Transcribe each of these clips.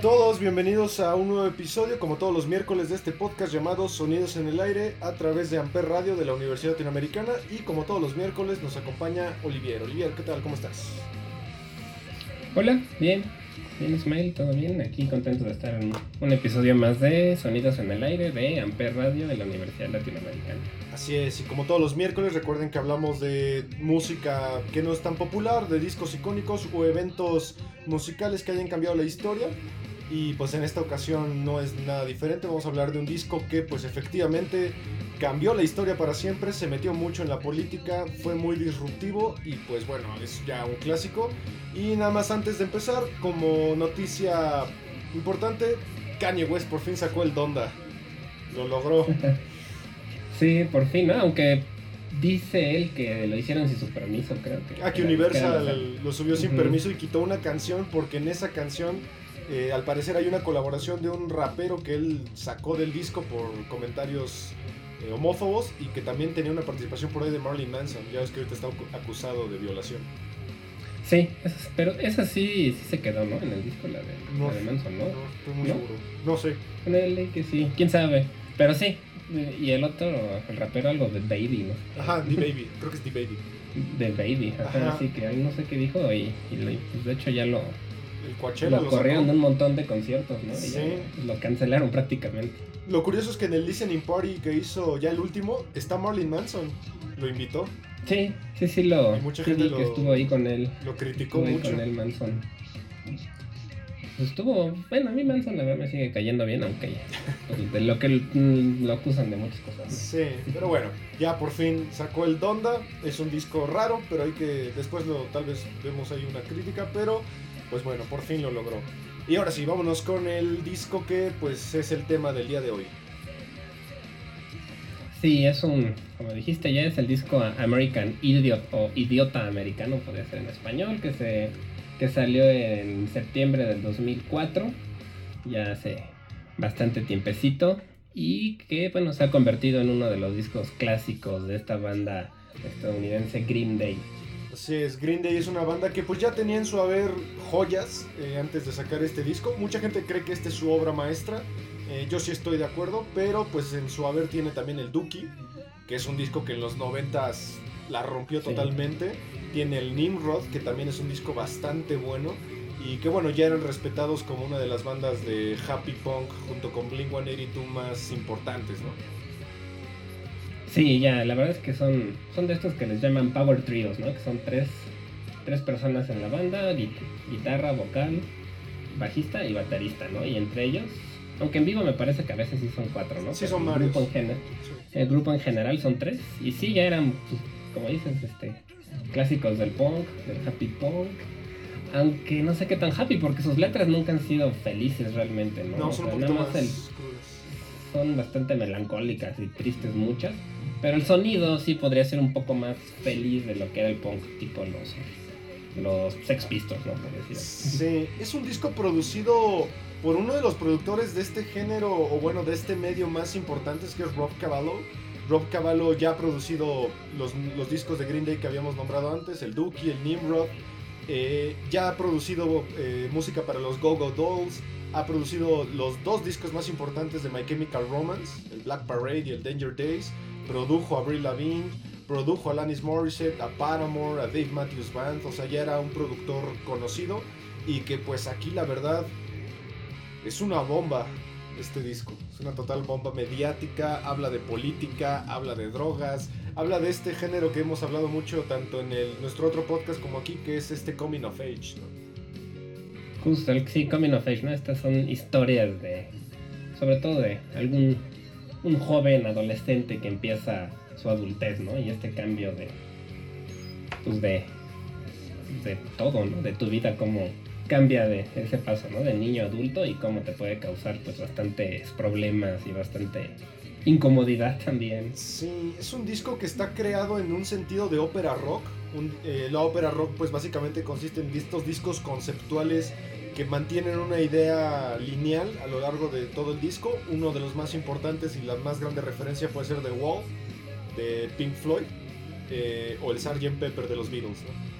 A todos, bienvenidos a un nuevo episodio, como todos los miércoles de este podcast llamado Sonidos en el Aire a través de Amper Radio de la Universidad Latinoamericana y como todos los miércoles nos acompaña Olivier. Olivier, ¿qué tal? ¿Cómo estás? Hola, bien, bien Ismael, todo bien, aquí contento de estar en un episodio más de Sonidos en el Aire de Amper Radio de la Universidad Latinoamericana. Así es, y como todos los miércoles recuerden que hablamos de música que no es tan popular, de discos icónicos o eventos musicales que hayan cambiado la historia. Y pues en esta ocasión no es nada diferente, vamos a hablar de un disco que pues efectivamente cambió la historia para siempre, se metió mucho en la política, fue muy disruptivo y pues bueno, es ya un clásico. Y nada más antes de empezar, como noticia importante, Kanye West por fin sacó el Donda. Lo logró. Sí, por fin, ¿no? Aunque dice él que lo hicieron sin su permiso, creo que. Ah, que Universal lo subió sin permiso y quitó una canción porque en esa canción eh, al parecer hay una colaboración de un rapero que él sacó del disco por comentarios eh, homófobos y que también tenía una participación por ahí de Marilyn Manson. Ya ves que ahorita está acu- acusado de violación. Sí, esa- pero esa sí, sí se quedó, ¿no? En el disco, la de, No, la de Manson, ¿no? No, estoy muy ¿No? seguro. No sé. En el ley que sí, quién sabe. Pero sí, y el otro, el rapero, algo de Baby, ¿no? Ajá, The Baby. Creo que es The Baby. De Baby, ajá, Ajá. así que ahí no sé qué dijo y, pues, de hecho ya lo, El Coachella lo corrieron de un montón de conciertos, ¿no? Y Sí. ya lo cancelaron prácticamente. Lo curioso es que en el listening party que hizo ya el último está Marilyn Manson. Lo invitó. Sí, sí, sí lo Y mucha sí gente lo- que estuvo ahí con él. Lo criticó Estuvo ahí mucho. con él Manson. Pues estuvo, bueno, a mí Manson la verdad me sigue cayendo bien, aunque pues, de lo que mm, lo acusan de muchas cosas. ¿no? Sí, pero bueno, ya por fin sacó el Donda. Es un disco raro, pero hay que. Después lo, tal vez vemos ahí una crítica, pero pues bueno, por fin lo logró. Y ahora sí, vámonos con el disco que pues es el tema del día de hoy. Sí, es un, como dijiste ya, es el disco American Idiot o Idiota Americano, podría ser en español, que se que salió en septiembre del 2004, ya hace bastante tiempecito, y que bueno, se ha convertido en uno de los discos clásicos de esta banda estadounidense Green Day. Así es, Green Day es una banda que pues ya tenía en su haber joyas eh, antes de sacar este disco. Mucha gente cree que esta es su obra maestra. Eh, yo sí estoy de acuerdo, pero pues en su haber tiene también el Dookie, que es un disco que en los noventas la rompió Sí. totalmente. Tiene el Nimrod, que también es un disco bastante bueno. Y que bueno, ya eran respetados como una de las bandas de happy punk junto con Blink 182 más importantes, ¿no? Sí, ya, la verdad es que son, son de estos que les llaman Power Trios, ¿no? Que son tres, tres personas en la banda, gui- guitarra, vocal, bajista y baterista, ¿no? Y entre ellos, aunque en vivo me parece que a veces sí son cuatro, ¿no? Sí, Pero son el varios. grupo en general- el grupo en general son tres, y sí, ya eran, pues, como dices, este, clásicos del punk, del happy punk. Aunque no sé qué tan happy, porque sus letras nunca han sido felices realmente, ¿no? No, O son un sea, nada más el, son bastante melancólicas y tristes muchas. Pero el sonido sí podría ser un poco más feliz de lo que era el punk, tipo los, los Sex Pistols, ¿no? Decir. Sí, es un disco producido por uno de los productores de este género, o bueno, de este medio más importantes, que es Rob Cavallo. Rob Cavallo ya ha producido los, los discos de Green Day que habíamos nombrado antes, el Dookie, el Nimrod. eh, ya ha producido eh, música para los Go-Go Dolls. Ha producido los dos discos más importantes de My Chemical Romance, el Black Parade y el Danger Days. Produjo a Brie Lavigne, produjo a Alanis Morissette, a Paramore, a Dave Matthews Band. O sea, ya era un productor conocido y que pues aquí la verdad es una bomba este disco. Es una total bomba mediática, habla de política, habla de drogas, habla de este género que hemos hablado mucho tanto en el, nuestro otro podcast como aquí, que es este coming of age. Justo, el, sí, Coming of Age, ¿no? Estas son historias de, sobre todo de algún, un joven adolescente que empieza su adultez, ¿no? Y este cambio de, pues de, de todo, ¿no? De tu vida, cómo cambia de ese paso, ¿no? De niño a adulto y cómo te puede causar, pues, bastantes problemas y bastante incomodidad también. Sí, es un disco que está creado en un sentido de ópera rock. Eh, la ópera rock pues básicamente consiste en estos discos conceptuales que mantienen una idea lineal a lo largo de todo el disco. Uno de los más importantes y la más grande referencia puede ser The Wall de Pink Floyd eh, o el Sgt. Pepper de los Beatles. ¿no?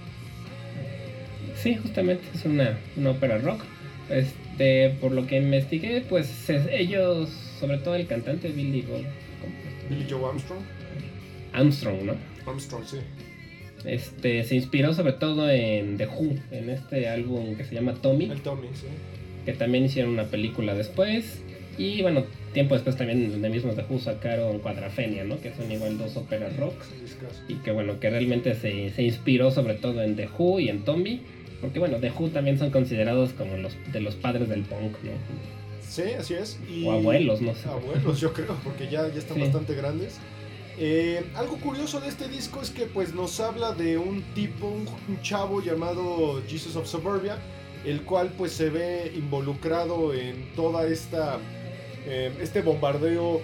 Sí, justamente es una, una ópera rock. Este, por lo que investigué, pues es- ellos, sobre todo el cantante Billy Gold, Billy Joe Armstrong. Armstrong, ¿no? Armstrong, sí. Este, se inspiró sobre todo en The Who, en este álbum que se llama Tommy, El Tommy, sí. que también hicieron una película después. Y bueno, tiempo después también de mismos The Who sacaron Quadrafenia, ¿no? Que son igual dos óperas rock. Y que bueno, que realmente se, se inspiró sobre todo en The Who y en Tommy. Porque bueno, The Who también son considerados como los de los padres del punk, ¿no? Sí, así es. Y- O abuelos, no sé. Abuelos, yo creo, porque ya, ya están Sí. bastante grandes. Eh, algo curioso de este disco es que pues nos habla de un tipo, un, chavo llamado Jesus of Suburbia, el cual pues se ve involucrado en toda esta eh, este bombardeo,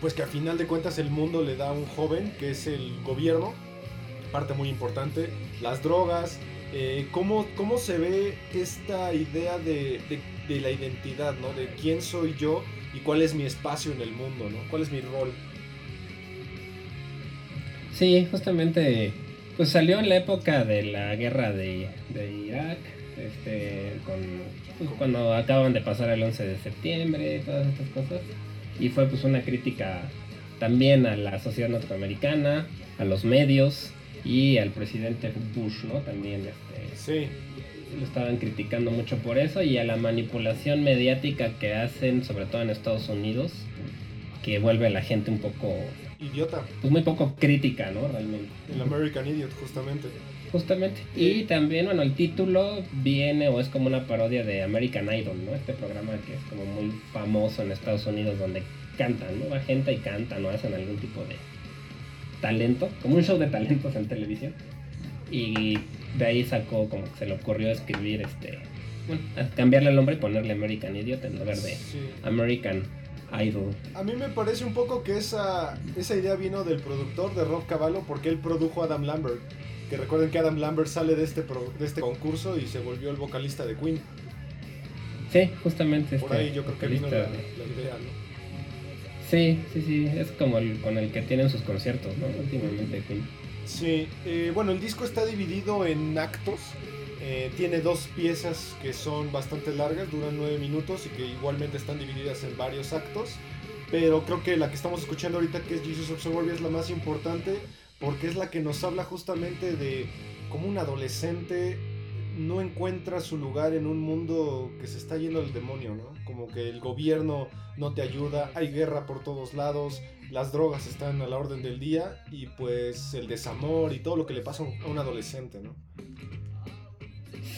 pues que a final de cuentas el mundo le da a un joven, que es el gobierno, parte muy importante, las drogas, eh, cómo, cómo se ve esta idea de, de- de la identidad, ¿no? De quién soy yo y cuál es mi espacio en el mundo, ¿no? ¿Cuál es mi rol? Sí, justamente, pues salió en la época de la guerra de, de Irak, este, con, pues, cuando acaban de pasar el 11 de septiembre, todas estas cosas. Y fue pues una crítica también a la sociedad norteamericana, a los medios y al presidente Bush, ¿no? También este, Sí, lo estaban criticando mucho por eso y a la manipulación mediática que hacen, sobre todo en Estados Unidos, que vuelve a la gente un poco, idiota, pues muy poco crítica, ¿no? Realmente. el American Idiot, justamente. Justamente. Y también, bueno, el título viene o es como una parodia de American Idol, ¿no? Este programa que es como muy famoso en Estados Unidos donde cantan, ¿no? Va gente y cantan o hacen algún tipo de talento, como un show de talentos en televisión. Y de ahí sacó como que se le ocurrió escribir este, bueno, cambiarle el nombre y ponerle American Idiot en lugar de Sí. American Idol. A mí me parece un poco que esa, esa idea vino del productor de Rob Cavallo porque él produjo a Adam Lambert. Que recuerden que Adam Lambert sale de este, pro- de este concurso y se volvió el vocalista de Queen. Sí, justamente Por este ahí yo creo que vino la, la idea, ¿no? Sí, sí, sí, es como el con el que tienen sus conciertos, ¿no? Últimamente Queen. Sí, eh, bueno, el disco está dividido en actos. Eh, tiene dos piezas que son bastante largas, duran nueve minutos y que igualmente están divididas en varios actos. Pero creo que la que estamos escuchando ahorita, que es Jesus Suburbia, es la más importante porque es la que nos habla justamente de cómo un adolescente no encuentra su lugar en un mundo que se está yendo al demonio, ¿no? Como que el gobierno no te ayuda, hay guerra por todos lados, las drogas están a la orden del día y pues el desamor y todo lo que le pasa a un adolescente, ¿no?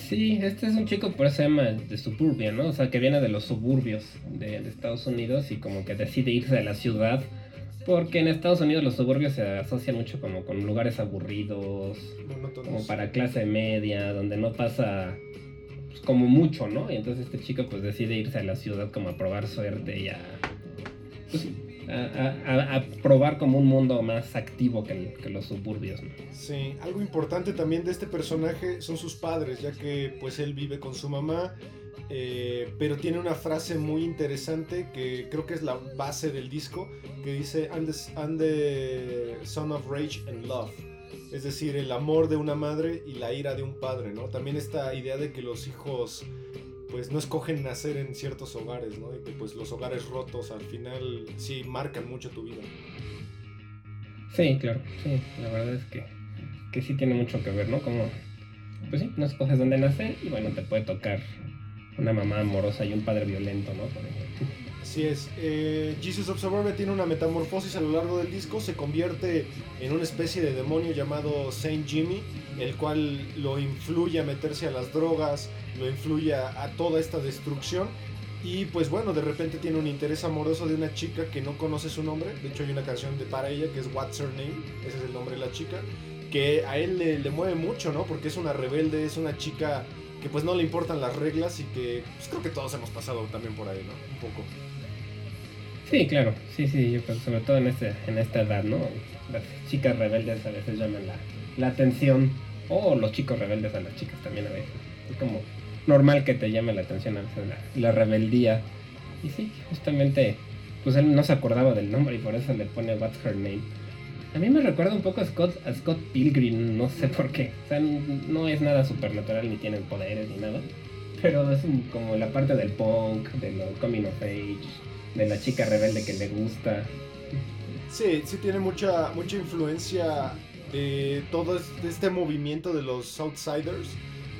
Sí, este es un chico, por eso se llama de suburbia, ¿no? O sea, que viene de los suburbios de, de Estados Unidos y como que decide irse de la ciudad. Porque en Estados Unidos los suburbios se asocian mucho como con lugares aburridos, Monótonos. como para clase media, donde no pasa pues, como mucho, ¿no? Y entonces este chico pues decide irse a la ciudad como a probar suerte y a, pues, a, probar como un mundo más activo que, los suburbios. Sí, algo importante también de este personaje son sus padres, ya que pues él vive con su mamá, eh, pero tiene una frase muy interesante que creo que es la base del disco, que dice, I'm the, the son of rage and love. Es decir, el amor de una madre y la ira de un padre, ¿no? También esta idea de que los hijos pues no escogen nacer en ciertos hogares, ¿no? Y que pues los hogares rotos al final sí marcan mucho tu vida. Sí, claro, sí, la verdad es que, que sí tiene mucho que ver, ¿no? Como, pues sí, no escoges dónde nacer y bueno, te puede tocar una mamá amorosa y un padre violento, ¿no? Por ejemplo. Así es. Eh, Jesus of Suburbia tiene una metamorfosis a lo largo del disco. Se convierte en una especie de demonio llamado Saint Jimmy, el cual lo influye a meterse a las drogas, lo influye a, toda esta destrucción. Y pues bueno, de repente tiene un interés amoroso de una chica que no conoce su nombre. De hecho, hay una canción de para ella que es What's Her Name. Ese es el nombre de la chica. Que a él le, le mueve mucho, ¿no? Porque es una rebelde, es una chica que pues no le importan las reglas y que pues creo que todos hemos pasado también por ahí, ¿no? Un poco. Sí, claro, sí, sí, yo creo sobre todo en, este, en esta edad, ¿no? Las chicas rebeldes a veces llaman la, la atención, o los chicos rebeldes a las chicas también a veces. Es como normal que te llame la atención a veces la, la rebeldía. Y sí, justamente, pues él no se acordaba del nombre y por eso le pone What's Her Name. A mí me recuerda un poco a Scott, a Scott Pilgrim, no sé por qué. O sea, no es nada supernatural ni tienen poderes ni nada. Pero es un- como la parte del punk, de lo coming of age, de la chica rebelde que le gusta. Sí, sí tiene mucha, mucha influencia de todo este movimiento de los outsiders,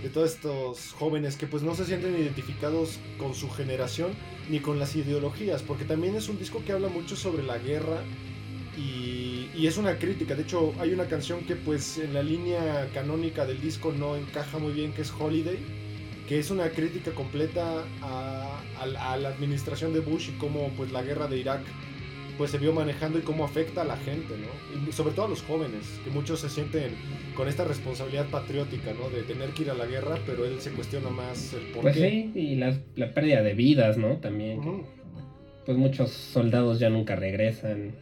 de todos estos jóvenes que pues no se sienten identificados con su generación ni con las ideologías, porque también es un disco que habla mucho sobre la guerra y, y es una crítica. De hecho, hay una canción que pues en la línea canónica del disco no encaja muy bien, que es Holiday, que es una crítica completa a, a la- a la administración de Bush y cómo pues la guerra de Irak pues se vio manejando y cómo afecta a la gente, ¿no? Y sobre todo a los jóvenes, que muchos se sienten con esta responsabilidad patriótica, ¿no? De tener que ir a la guerra, pero él se cuestiona más el por Pues qué. sí, y la, la pérdida de vidas, ¿no? También. Pues muchos soldados ya nunca regresan.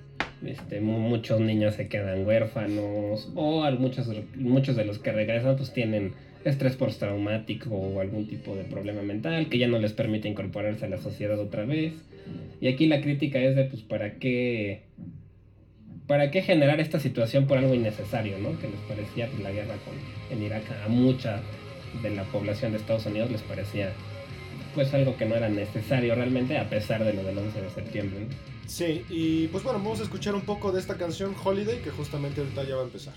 Este, mu- muchos niños se quedan huérfanos. O muchos, muchos de los que regresan pues tienen estrés postraumático o algún tipo de problema mental que ya no les permite incorporarse a la sociedad otra vez. Y aquí la crítica es de pues para qué para qué generar esta situación por algo innecesario, ¿no? Que les parecía pues, la guerra con, en Irak a mucha de la población de Estados Unidos les parecía pues algo que no era necesario realmente a pesar de lo del 11 de septiembre. Sí, y pues bueno, vamos a escuchar un poco de esta canción Holiday, que justamente ahorita ya va a empezar.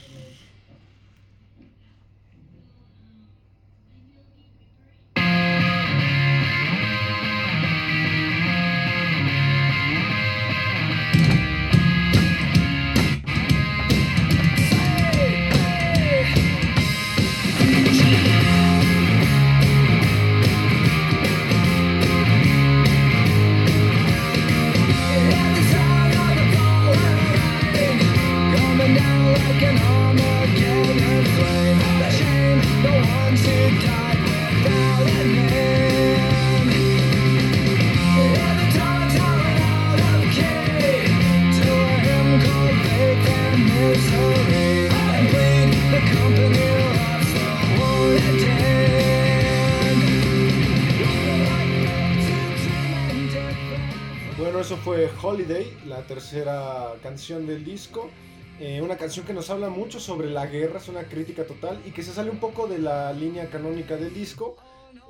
Tercera canción del disco. Eh, una canción que nos habla mucho sobre la guerra, es una crítica total y que se sale un poco de la línea canónica del disco.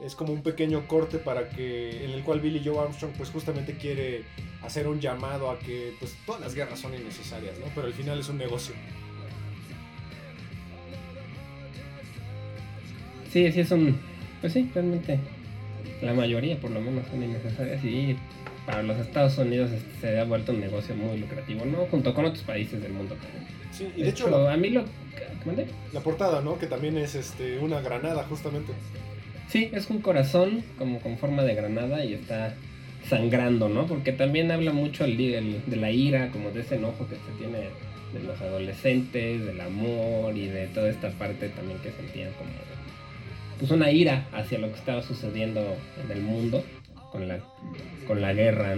Es como un pequeño corte para que en el cual Billy Joe Armstrong pues justamente quiere hacer un llamado a que pues todas las guerras son innecesarias, ¿no? Pero al final es un negocio. Sí, sí es un... Pues sí, realmente la mayoría por lo menos son innecesarias y para los Estados Unidos este, se ha vuelto un negocio muy lucrativo, ¿no? Junto con otros países del mundo también. Sí, y de hecho la, a mí lo... ¿Mande? la portada, ¿no? Que también es este una granada justamente. Sí, es un corazón como con forma de granada y está sangrando, ¿no? Porque también habla mucho el, el- de la ira, como de ese enojo que se tiene de los adolescentes, del amor y de toda esta parte también que sentían como pues una ira hacia lo que estaba sucediendo en el mundo con la, con la guerra.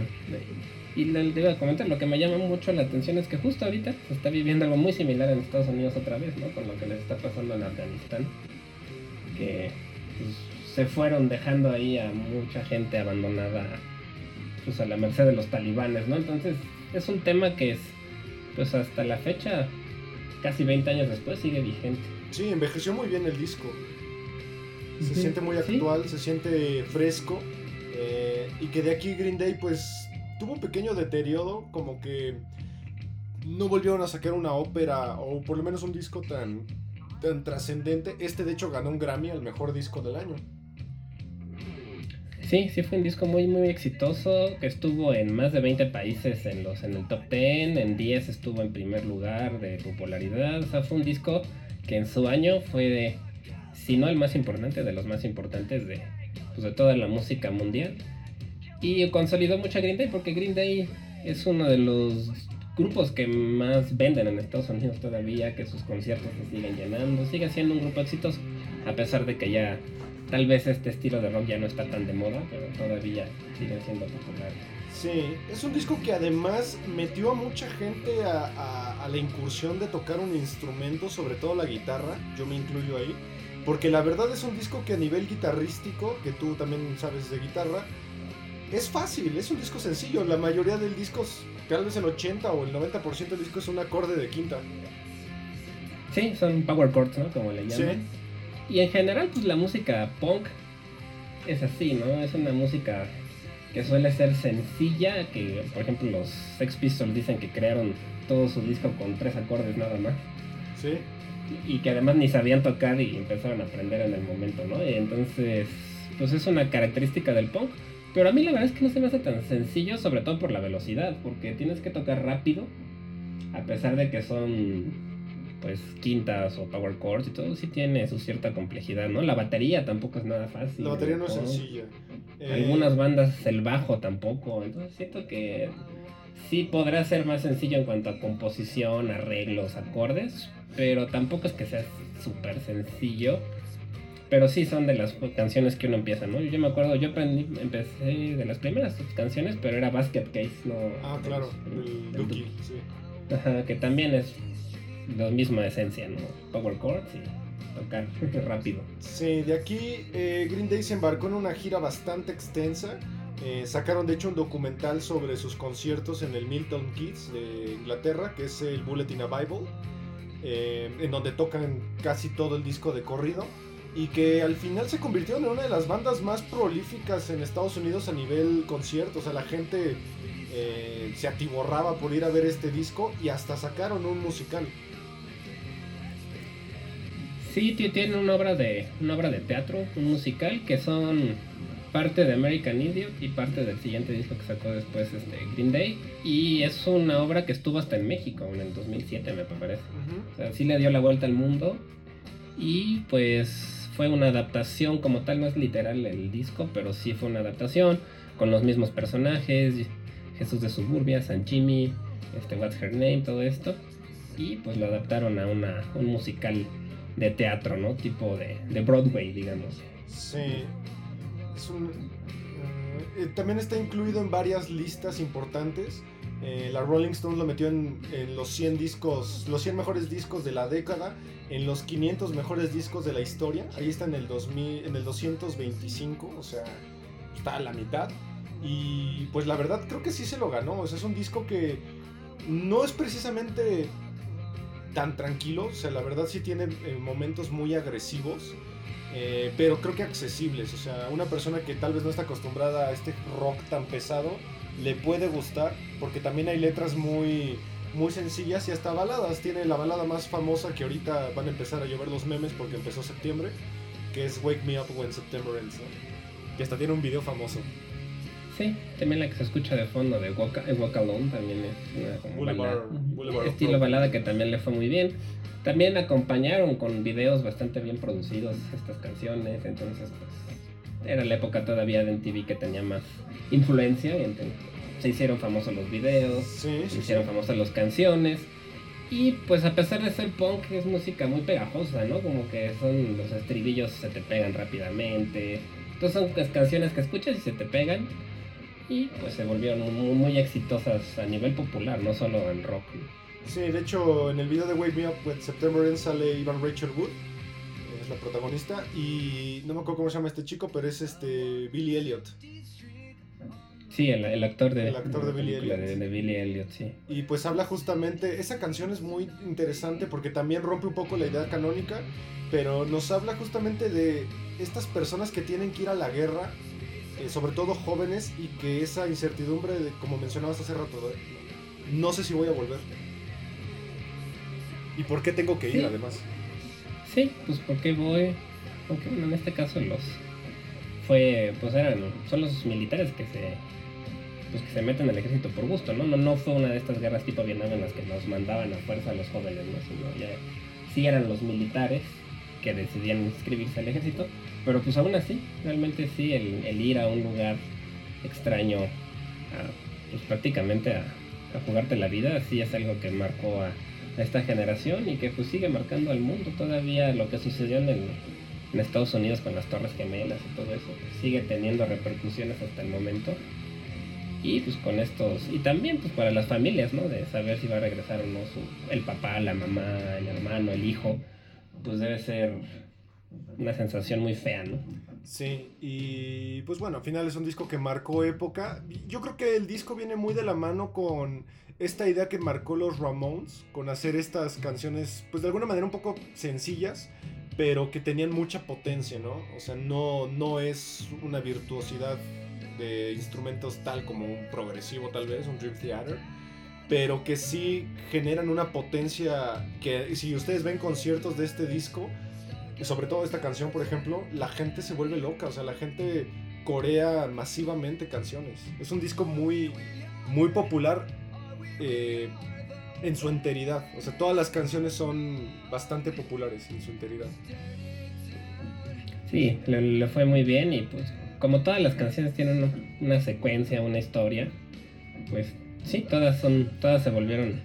Y le, le iba a comentar, lo que me llama mucho la atención es que justo ahorita se está viviendo algo muy similar en Estados Unidos otra vez, ¿no? Con lo que les está pasando en Afganistán. Que pues, se fueron dejando ahí a mucha gente abandonada pues a la merced de los talibanes, ¿no? Entonces es un tema que es pues hasta la fecha, casi 20 años después, sigue vigente. Sí, envejeció muy bien el disco. Se siente muy Sí. actual, se siente fresco. Y que de aquí Green Day pues tuvo un pequeño deterioro, como que no volvieron a sacar una ópera o por lo menos un disco tan, tan trascendente. Este de hecho ganó un Grammy al mejor disco del año. Sí, sí fue un disco muy muy exitoso, que estuvo en más de 20 países en los en el top 10, en 10 estuvo en primer lugar de popularidad, o sea, fue un disco que en su año fue de si no el más importante, de los más importantes de pues, de toda la música mundial. Y consolidó mucho a Green Day porque Green Day es uno de los grupos que más venden en Estados Unidos todavía, que sus conciertos se siguen llenando, sigue siendo un grupo exitoso, a pesar de que ya tal vez este estilo de rock ya no está tan de moda, pero todavía siguen siendo populares. Sí, es un disco que además metió a mucha gente a, a- a la incursión de tocar un instrumento, sobre todo la guitarra, yo me incluyo ahí, porque la verdad es un disco que a nivel guitarrístico, que tú también sabes de guitarra, es fácil, es un disco sencillo, la mayoría del disco, tal vez el 80 o el 90% del disco es un acorde de quinta. Sí, son power chords, ¿no? Como le Sí. llaman. Y en general, pues la música punk es así, ¿no? Es una música que suele ser sencilla, que por ejemplo los Sex Pistols dicen que crearon todo su disco con tres acordes nada más. Sí, y que además ni sabían tocar y empezaron a aprender en el momento, ¿no? Entonces, pues es una característica del punk. Pero a mí la verdad es que no se me hace tan sencillo, sobre todo por la velocidad, porque tienes que tocar rápido, a pesar de que son pues quintas o power chords y todo, sí tiene su cierta complejidad, ¿no? La batería tampoco es nada fácil. la batería no es sencilla. Eh, Algunas bandas el bajo tampoco, entonces siento que sí podrá ser más sencillo en cuanto a composición, arreglos, acordes, pero tampoco es que sea súper sencillo. Pero sí son de las canciones que uno empieza, ¿no? Yo me acuerdo, yo aprendí, empecé de las primeras canciones, pero era Basket Case, ¿no? Ah, claro, El- sí. Ajá, que también es la misma esencia, ¿no? Power chords y tocar rápido. Sí, de aquí eh, Green Day se embarcó en una gira bastante extensa. Eh, sacaron de hecho un documental sobre sus conciertos en el Milton Keys de Inglaterra, que es el Bulletin a Bible, eh, en donde tocan casi todo el disco de corrido. Y que al final se convirtieron en una de las bandas más prolíficas en Estados Unidos a nivel concierto. O sea, la gente eh, se atiborraba por ir a ver este disco y hasta sacaron un musical. Sí, ti- tiene una obra de una obra de teatro, un musical que son parte de American Idiot y parte del siguiente disco que sacó después este Green Day y es una obra que estuvo hasta en México en el 2007 me parece. O sea, sí le dio la vuelta al mundo y pues fue una adaptación como tal, no es literal el disco, pero sí fue una adaptación con los mismos personajes, Jesús de Suburbia, San Jimmy, este What's Her Name, todo esto y pues lo adaptaron a una, un musical de teatro, ¿no? Tipo de, de Broadway, digamos. Sí. Es un, eh, también está incluido en varias listas importantes. Eh, la Rolling Stone lo metió en, los 100 discos, los 100 mejores discos de la década, en los 500 mejores discos de la historia. Ahí está en el 2000, en el 225, o sea, está a la mitad. Y pues la verdad creo que sí se lo ganó. Es un disco que no es precisamente tan tranquilo. O sea, la verdad sí tiene eh, momentos muy agresivos. Eh, pero creo que accesibles. O sea, una persona que tal vez no está acostumbrada a este rock tan pesado, le puede gustar. Porque también hay letras muy, muy sencillas y hasta baladas. Tiene la balada más famosa que ahorita van a empezar a llover los memes porque empezó septiembre. Que es Wake Me Up When September Ends. ¿no? Y hasta tiene un video famoso. Sí, también la que se escucha de fondo de Walk, eh, Walk Alone también es una como Boulevard- balada. Boulevard estilo balada que también le fue muy bien. También acompañaron con videos bastante bien producidos estas canciones, entonces pues era la época todavía de MTV que tenía más influencia y entonces se hicieron famosos los videos, Sí, se hicieron sí. famosas las canciones. Y pues a pesar de ser punk es música muy pegajosa, ¿no? Como que son los estribillos se te pegan rápidamente. Entonces son pues, canciones que escuchas y se te pegan. Y pues se volvieron muy, muy exitosas a nivel popular, no solo en rock. Sí, de hecho, en el video de Wake Me Up When September Ends sale Ivan Rachel Wood, es la protagonista, y no me acuerdo cómo se llama este chico, pero es este Billy Elliot. Sí, el, el actor de, El actor de Billy Elliot. De, de Billy Elliot, sí. Y pues habla justamente, esa canción es muy interesante porque también rompe un poco la idea canónica, pero nos habla justamente de estas personas que tienen que ir a la guerra, eh, sobre todo jóvenes, y que esa incertidumbre, de, como mencionabas hace rato, no sé si voy a volver. ¿Y por qué tengo que ir Sí. además? Sí, pues porque voy. Porque bueno, en este caso los fue, pues eran, son los militares que se, pues que se meten al ejército por gusto, ¿no? No, no fue una de estas guerras tipo Vietnam en las que nos mandaban a fuerza a los jóvenes, ¿no? Sino ya, sí eran los militares que decidían inscribirse al ejército, pero pues aún así, realmente sí, el, el ir a un lugar extraño, a, pues prácticamente a, a jugarte la vida, sí es algo que marcó a, esta generación y que pues sigue marcando al mundo todavía lo que sucedió en, el, en Estados Unidos con las Torres Gemelas y todo eso, pues, sigue teniendo repercusiones hasta el momento. Y pues con estos, y también pues para las familias, ¿no? De saber si va a regresar o no su, el papá, la mamá, el hermano, el hijo, pues debe ser una sensación muy fea, ¿no? Sí, y pues bueno, al final es un disco que marcó época. Yo creo que el disco viene muy de la mano con esta idea que marcó los Ramones, con hacer estas canciones, pues de alguna manera un poco sencillas, pero que tenían mucha potencia, ¿no? O sea, no, no es una virtuosidad de instrumentos tal como un progresivo tal vez, un Dream Theater, pero que sí generan una potencia que si ustedes ven conciertos de este disco, sobre todo esta canción, por ejemplo, la gente se vuelve loca, o sea, la gente corea masivamente canciones. Es un disco muy, muy popular eh, en su enteridad. O sea, todas las canciones son bastante populares en su enteridad. Sí, le, le fue muy bien y pues como todas las canciones tienen una, una secuencia, una historia, pues sí, todas son, todas se volvieron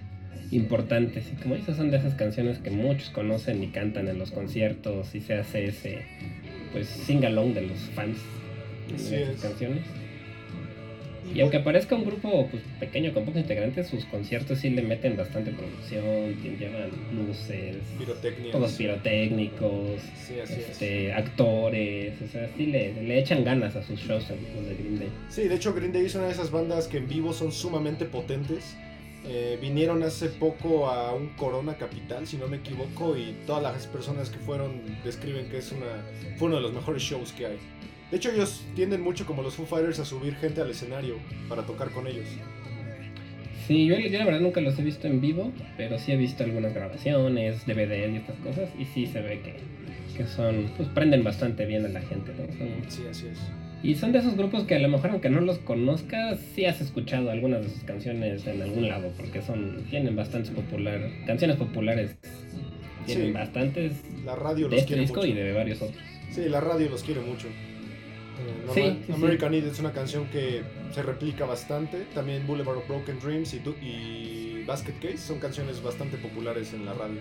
importantes. Y como dices, son de esas canciones que muchos conocen y cantan en los conciertos y se hace ese pues sing-along de los fans Así de esas es. canciones. Y aunque parezca un grupo pues, pequeño con pocos integrantes, sus conciertos sí le meten bastante producción, llevan luces, todos pirotécnicos, Sí, es. este, actores, o sea, sí le, le echan ganas a sus shows los de Green Day. Sí, de hecho Green Day es una de esas bandas que en vivo son sumamente potentes. Eh, vinieron hace poco a un Corona Capital, si no me equivoco, y todas las personas que fueron describen que es una, fue uno de los mejores shows que hay. De hecho, ellos tienden mucho como los Foo Fighters a subir gente al escenario para tocar con ellos. Sí, yo, yo la verdad nunca los he visto en vivo, pero sí he visto algunas grabaciones, DVDs y estas cosas, y sí se ve que, que son, pues prenden bastante bien a la gente, ¿no? Son- Sí, así es. Y son de esos grupos que a lo mejor aunque no los conozcas, sí has escuchado algunas de sus canciones en algún lado, porque son, tienen bastantes popular, canciones populares, tienen Sí. bastantes La radio de los este quiere disco mucho. y de varios otros. Sí, la radio los quiere mucho. Eh, Sí, normal- sí, sí. American Idiot es una canción que se replica bastante. También Boulevard of Broken Dreams y, y Basket Case son canciones bastante populares en la radio.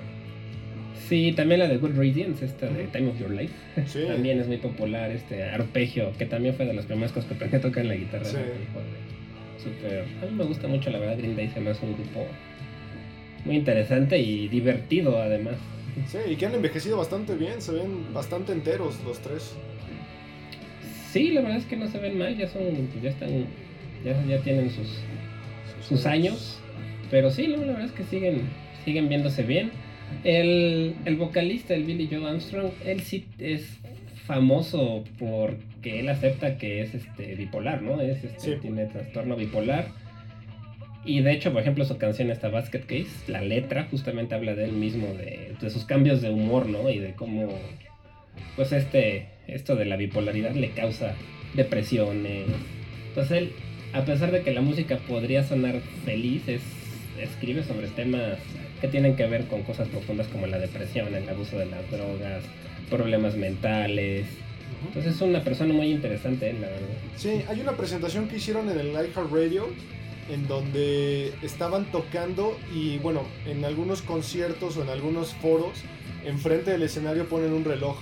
Sí, también la de Good Radiance, esta de Time of Your Life. Sí, También es muy popular este arpegio, que también fue de las primeras cosas que aprendí a tocar en la guitarra. Sí. Súper. A mí me gusta mucho, la verdad, Green Day se me hace un grupo muy interesante y divertido, además. sí, y que han envejecido bastante bien. Se ven bastante enteros los tres. Sí, la verdad es que no se ven mal, ya son, pues ya están, ya, ya tienen sus, sus años, pero sí, la verdad es que siguen, siguen viéndose bien. El, el vocalista, el Billy Joe Armstrong, él sí es famoso porque él acepta que es este bipolar, ¿no? Es este, Sí. tiene trastorno bipolar. Y de hecho, por ejemplo, su canción esta Basket Case, la letra justamente habla de él mismo, de, de sus cambios de humor, ¿no? Y de cómo, pues este, esto de la bipolaridad le causa depresiones. Entonces él, a pesar de que la música podría sonar feliz, es- escribe sobre temas que tienen que ver con cosas profundas como la depresión, el abuso de las drogas, problemas mentales. Entonces es una persona muy interesante, la verdad. Sí, hay una presentación que hicieron en el iHeartRadio en donde estaban tocando y bueno, en algunos conciertos o en algunos foros, enfrente del escenario ponen un reloj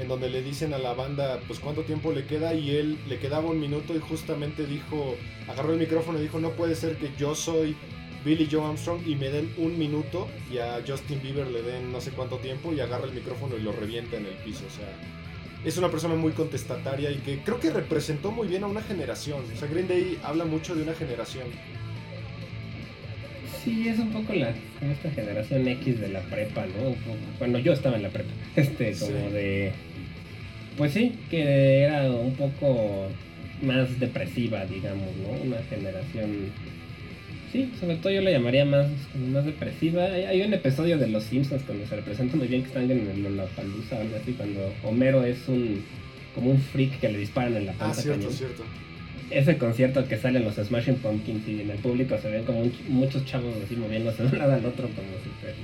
en donde le dicen a la banda pues cuánto tiempo le queda y él le quedaba un minuto y justamente dijo, agarró el micrófono y dijo no puede ser que yo soy Billy Joe Armstrong y me den un minuto y a Justin Bieber le den no sé cuánto tiempo y agarra el micrófono y lo revienta en el piso, o sea, es una persona muy contestataria y que creo que representó muy bien a una generación. O sea, Green Day habla mucho de una generación. Sí, es un poco la como esta generación X de la prepa, ¿no? Bueno, yo estaba en la prepa, este, como Sí. de... Pues sí, que era un poco más depresiva, digamos, ¿no? Una generación... Sí, sobre todo yo la llamaría más, más depresiva. Hay, hay un episodio de Los Simpsons donde se representa muy bien que están en o algo así, cuando Homero es un como un freak que le disparan en la Ah, panza. cierto, cañón. cierto. Ese concierto que salen los Smashing Pumpkins y en el público se ven como un- muchos chavos así moviéndose de un lado al otro como super,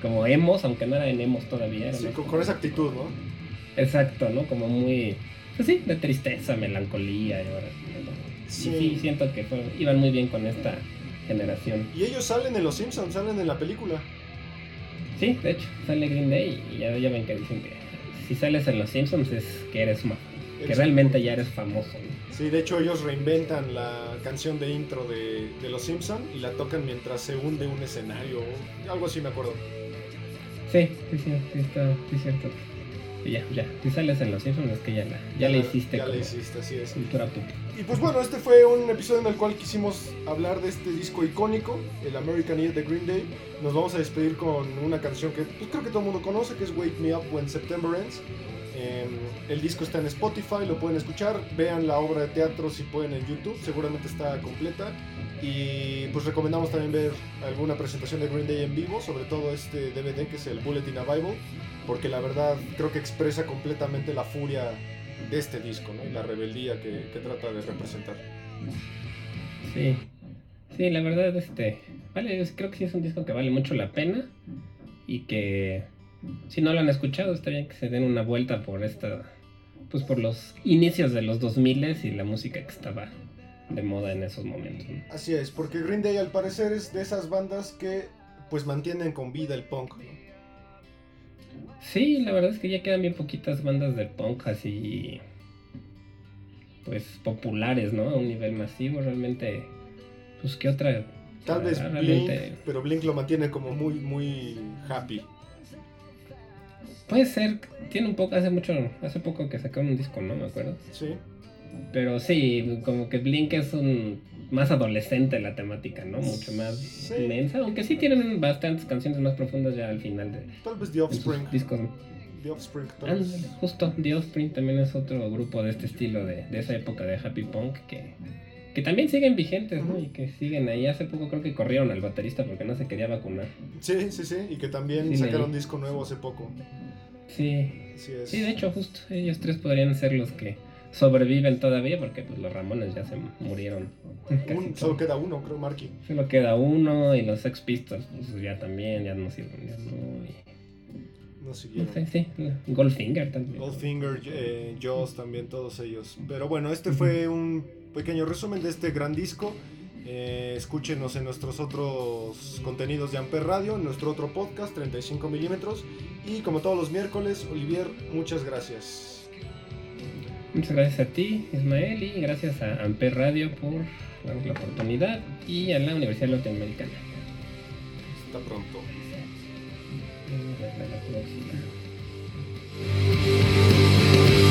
como emos, aunque no eran emos todavía. eran Sí, con, con esa actitud, ¿no? Exacto, ¿no? Como muy, pues sí, de tristeza, melancolía y ahora sí, ¿no? Sí. Y sí, siento que fue- iban muy bien con esta generación. Y ellos salen en Los Simpsons, salen en la película. Sí, de hecho, sale Green Day y ya, ya ven que dicen que si sales en Los Simpsons es que eres ma- que realmente ya eres famoso. ¿no? Sí, de hecho ellos reinventan la canción de intro de, de Los Simpsons y la tocan mientras se hunde un escenario. o Algo así me acuerdo. Sí, sí, sí, sí, está, sí, cierto. Ya, ya, si sales en Los Simpsons es que ya la, ya la hiciste Ya la como hiciste, así es. cultura pop. Y pues bueno, este fue un episodio en el cual quisimos hablar de este disco icónico, el American Idiot de Green Day. Nos vamos a despedir con una canción que pues, creo que todo el mundo conoce, que es Wake Me Up When September Ends. Eh, el disco está en Spotify, lo pueden escuchar. Vean la obra de teatro si pueden en YouTube, seguramente está completa. Y pues recomendamos también ver alguna presentación de Green Day en vivo, sobre todo este DVD que es el Bulletin Bible, porque la verdad creo que expresa completamente la furia de este disco ¿no? y la rebeldía que, que trata de representar. Sí, sí, la verdad, este, vale, creo que sí es un disco que vale mucho la pena y que si no lo han escuchado está bien que se den una vuelta por esta, pues por los inicios de los 2000 y la música que estaba de moda en esos momentos. ¿no? Así es, porque Green Day al parecer es de esas bandas que pues mantienen con vida el punk. ¿no? Sí, la verdad es que ya quedan bien poquitas bandas de punk así, pues populares, ¿no? A un nivel masivo, realmente, pues qué otra. Tal vez Ah, Blink, realmente- pero Blink lo mantiene como muy, muy happy. Puede ser, tiene un poco, hace mucho, hace poco que sacaron un disco, ¿no? Me acuerdo. Sí, Pero sí, como que Blink es un más adolescente la temática, ¿no? Mucho más Sí. inmensa, aunque sí tienen bastantes canciones más profundas ya al final de, tal vez The Offspring. discos. The Offspring, tal vez. Justo, The Offspring también es otro grupo de este estilo, de, de esa época de Happy Punk, que, que también siguen vigentes, ¿no? Y que siguen ahí. Hace poco creo que corrieron al baterista porque no se quería vacunar. Sí, sí, sí, y que también Sí, sacaron disco nuevo hace poco. Sí, es. sí, de hecho, justo, ellos tres podrían ser los que sobreviven todavía porque pues los Ramones ya se murieron. Un- solo queda uno, creo, Marky. Solo queda uno y los Sex Pistols pues ya también, ya no sirven, ya no. y- No no siguieron. sé, sí, Goldfinger también. Goldfinger, eh, Jaws también, todos ellos. Pero bueno, este fue un pequeño resumen de este gran disco. Eh, escúchenos en nuestros otros contenidos de Amper Radio, en nuestro otro podcast, 35 milímetros. Y como todos los miércoles, Olivier, muchas gracias. Muchas gracias a ti, Ismael, y gracias a Amper Radio por darnos la oportunidad y a la Universidad Latinoamericana. Hasta pronto. En la próxima.